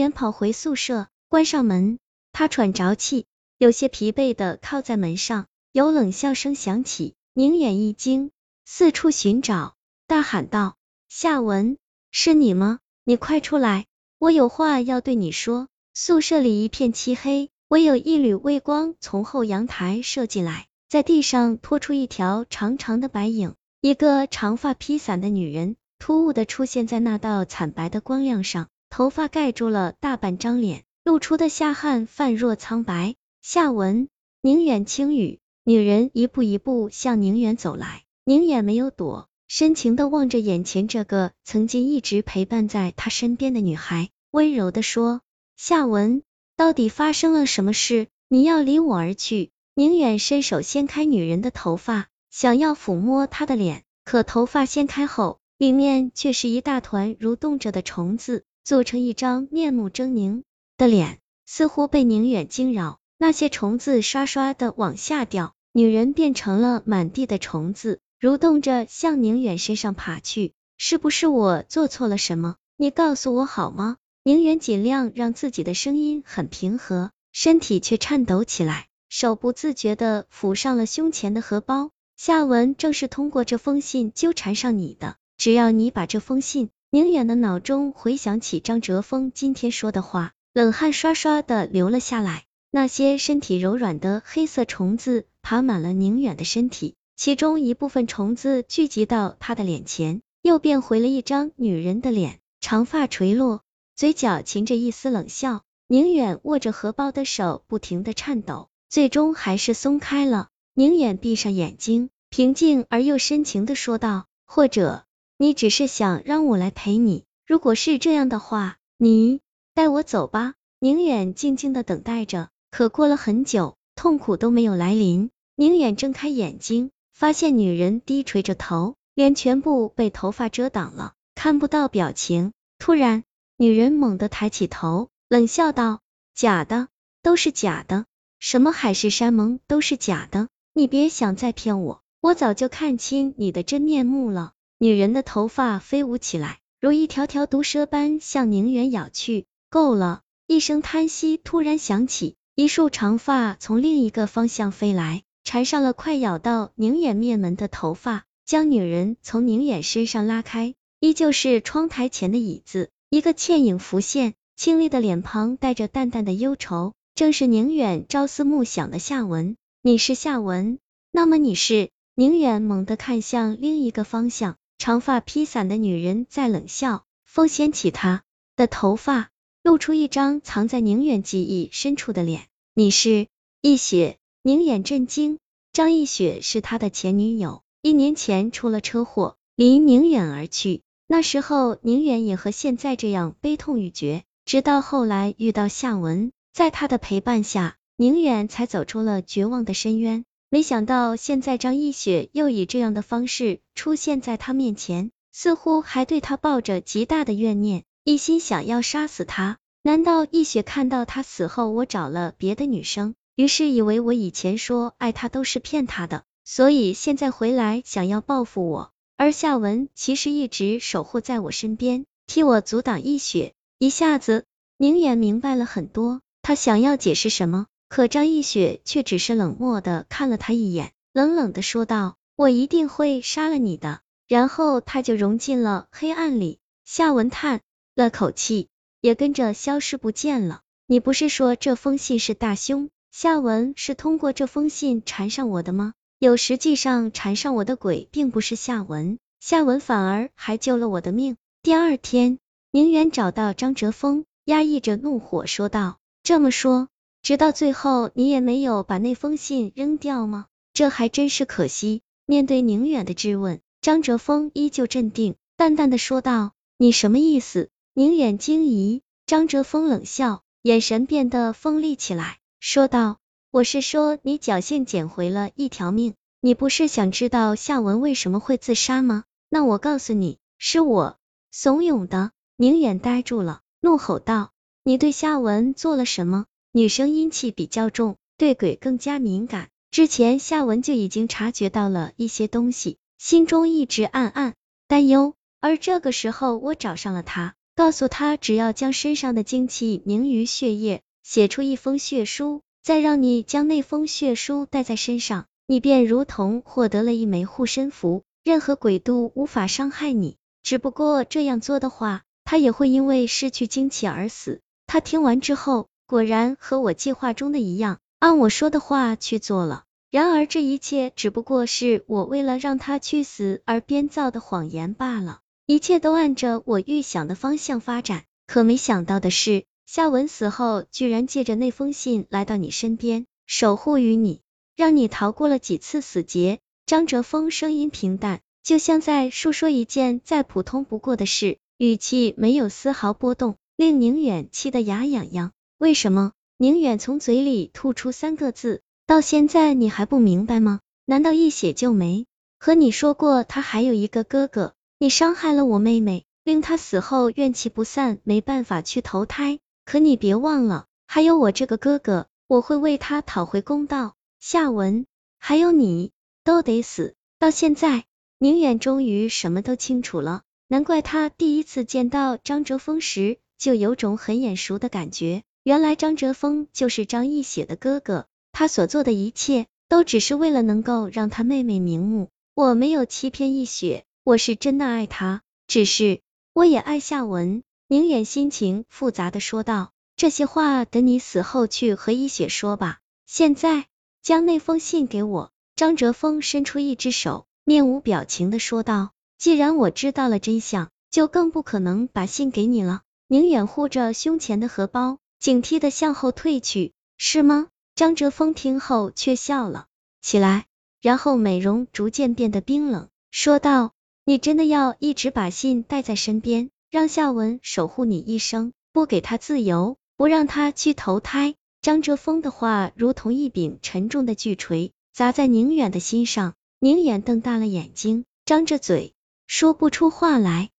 远跑回宿舍，关上门，他喘着气，有些疲惫的靠在门上。有冷笑声响起，宁远一惊，四处寻找，大喊道：“夏文，是你吗？你快出来，我有话要对你说。”宿舍里一片漆黑，唯有一缕微光从后阳台射进来，在地上拖出一条长长的白影。一个长发披散的女人突兀的出现在那道惨白的光亮上，头发盖住了大半张脸，露出的下颌泛若苍白。夏文，宁远轻语。女人一步一步向宁远走来，宁远没有躲，深情的望着眼前这个曾经一直陪伴在他身边的女孩，温柔的说：“夏文，到底发生了什么事？你要离我而去？”宁远伸手掀开女人的头发，想要抚摸她的脸，可头发掀开后，里面却是一大团蠕动着的虫子，做成一张面目狰狞的脸，似乎被宁远惊扰。那些虫子刷刷的往下掉，女人变成了满地的虫子，蠕动着向宁远身上爬去。是不是我做错了什么？你告诉我好吗？宁远尽量让自己的声音很平和，身体却颤抖起来，手不自觉的抚上了胸前的荷包。夏文正是通过这封信纠缠上你的，只要你把这封信……宁远的脑中回想起张哲峰今天说的话，冷汗刷刷的流了下来。那些身体柔软的黑色虫子爬满了宁远的身体，其中一部分虫子聚集到他的脸前，又变回了一张女人的脸，长发垂落，嘴角噙着一丝冷笑。宁远握着荷包的手不停的颤抖，最终还是松开了。宁远闭上眼睛，平静而又深情的说道：“或者你只是想让我来陪你？如果是这样的话，你带我走吧。”宁远静静的等待着。可过了很久，痛苦都没有来临。宁远睁开眼睛，发现女人低垂着头，脸全部被头发遮挡了，看不到表情。突然，女人猛地抬起头，冷笑道：“假的，都是假的，什么海誓山盟都是假的，你别想再骗我，我早就看清你的真面目了。”女人的头发飞舞起来，如一条条毒蛇般向宁远咬去。够了！一声叹息突然响起。一束长发从另一个方向飞来，缠上了快咬到宁远面门的头发，将女人从宁远身上拉开。依旧是窗台前的椅子，一个倩影浮现，清丽的脸庞带着淡淡的忧愁，正是宁远朝思暮想的夏文。你是夏文？那么你是？宁远猛地看向另一个方向，长发披散的女人在冷笑，风掀起她的头发，露出一张藏在宁远记忆深处的脸。你是易雪，宁远震惊。张易雪是他的前女友，一年前出了车祸，离宁远而去。那时候宁远也和现在这样悲痛欲绝，直到后来遇到夏文，在他的陪伴下，宁远才走出了绝望的深渊。没想到现在张一雪又以这样的方式出现在他面前，似乎还对他抱着极大的怨念，一心想要杀死他。难道一雪看到他死后，我找了别的女生，于是以为我以前说爱他都是骗他的，所以现在回来想要报复我？而夏文其实一直守护在我身边，替我阻挡一雪。一下子，宁远明白了很多，他想要解释什么，可张易雪却只是冷漠的看了他一眼，冷冷的说道：“我一定会杀了你的。”然后他就融进了黑暗里。夏文叹了口气。也跟着消失不见了。你不是说这封信是大凶？夏文是通过这封信缠上我的吗？有，实际上缠上我的鬼并不是夏文，夏文反而还救了我的命。第二天，宁远找到张哲峰，压抑着怒火说道：“这么说，直到最后你也没有把那封信扔掉吗？这还真是可惜。”面对宁远的质问，张哲峰依旧镇定，淡淡的说道：“你什么意思？”宁远惊疑，张哲峰冷笑，眼神变得锋利起来，说道：“我是说，你侥幸捡回了一条命，你不是想知道夏文为什么会自杀吗？那我告诉你，是我怂恿的。”宁远呆住了，怒吼道：“你对夏文做了什么？”女生阴气比较重，对鬼更加敏感，之前夏文就已经察觉到了一些东西，心中一直暗暗担忧，而这个时候我找上了他。告诉他只要将身上的精气凝于血液，写出一封血书，再让你将那封血书带在身上，你便如同获得了一枚护身符，任何鬼都无法伤害你。只不过这样做的话，他也会因为失去精气而死。他听完之后，果然和我计划中的一样，按我说的话去做了。然而这一切只不过是我为了让他去死而编造的谎言罢了。一切都按着我预想的方向发展，可没想到的是，夏文死后居然借着那封信来到你身边，守护于你，让你逃过了几次死劫。张哲峰声音平淡，就像在述说一件再普通不过的事，语气没有丝毫波动，令宁远气得牙痒痒。为什么？宁远从嘴里吐出三个字。到现在你还不明白吗？难道一写就没和你说过他还有一个哥哥？你伤害了我妹妹，令他死后怨气不散，没办法去投胎。可你别忘了，还有我这个哥哥，我会为他讨回公道。夏文，还有你，都得死。到现在，宁远终于什么都清楚了。难怪他第一次见到张哲峰时，就有种很眼熟的感觉。原来张哲峰就是张一雪的哥哥。他所做的一切，都只是为了能够让他妹妹瞑目。我没有欺骗易雪，我是真的爱她。只是我也爱夏文。宁远心情复杂的说道：“这些话等你死后去和易雪说吧。现在将那封信给我。”张哲峰伸出一只手，面无表情的说道：“既然我知道了真相，就更不可能把信给你了。”宁远护着胸前的荷包，警惕的向后退去。是吗？张哲峰听后却笑了起来，然后美容逐渐变得冰冷，说道：“你真的要一直把信带在身边，让夏文守护你一生，不给他自由，不让他去投胎？”张哲峰的话如同一柄沉重的巨锤，砸在宁远的心上。宁远瞪大了眼睛，张着嘴，说不出话来。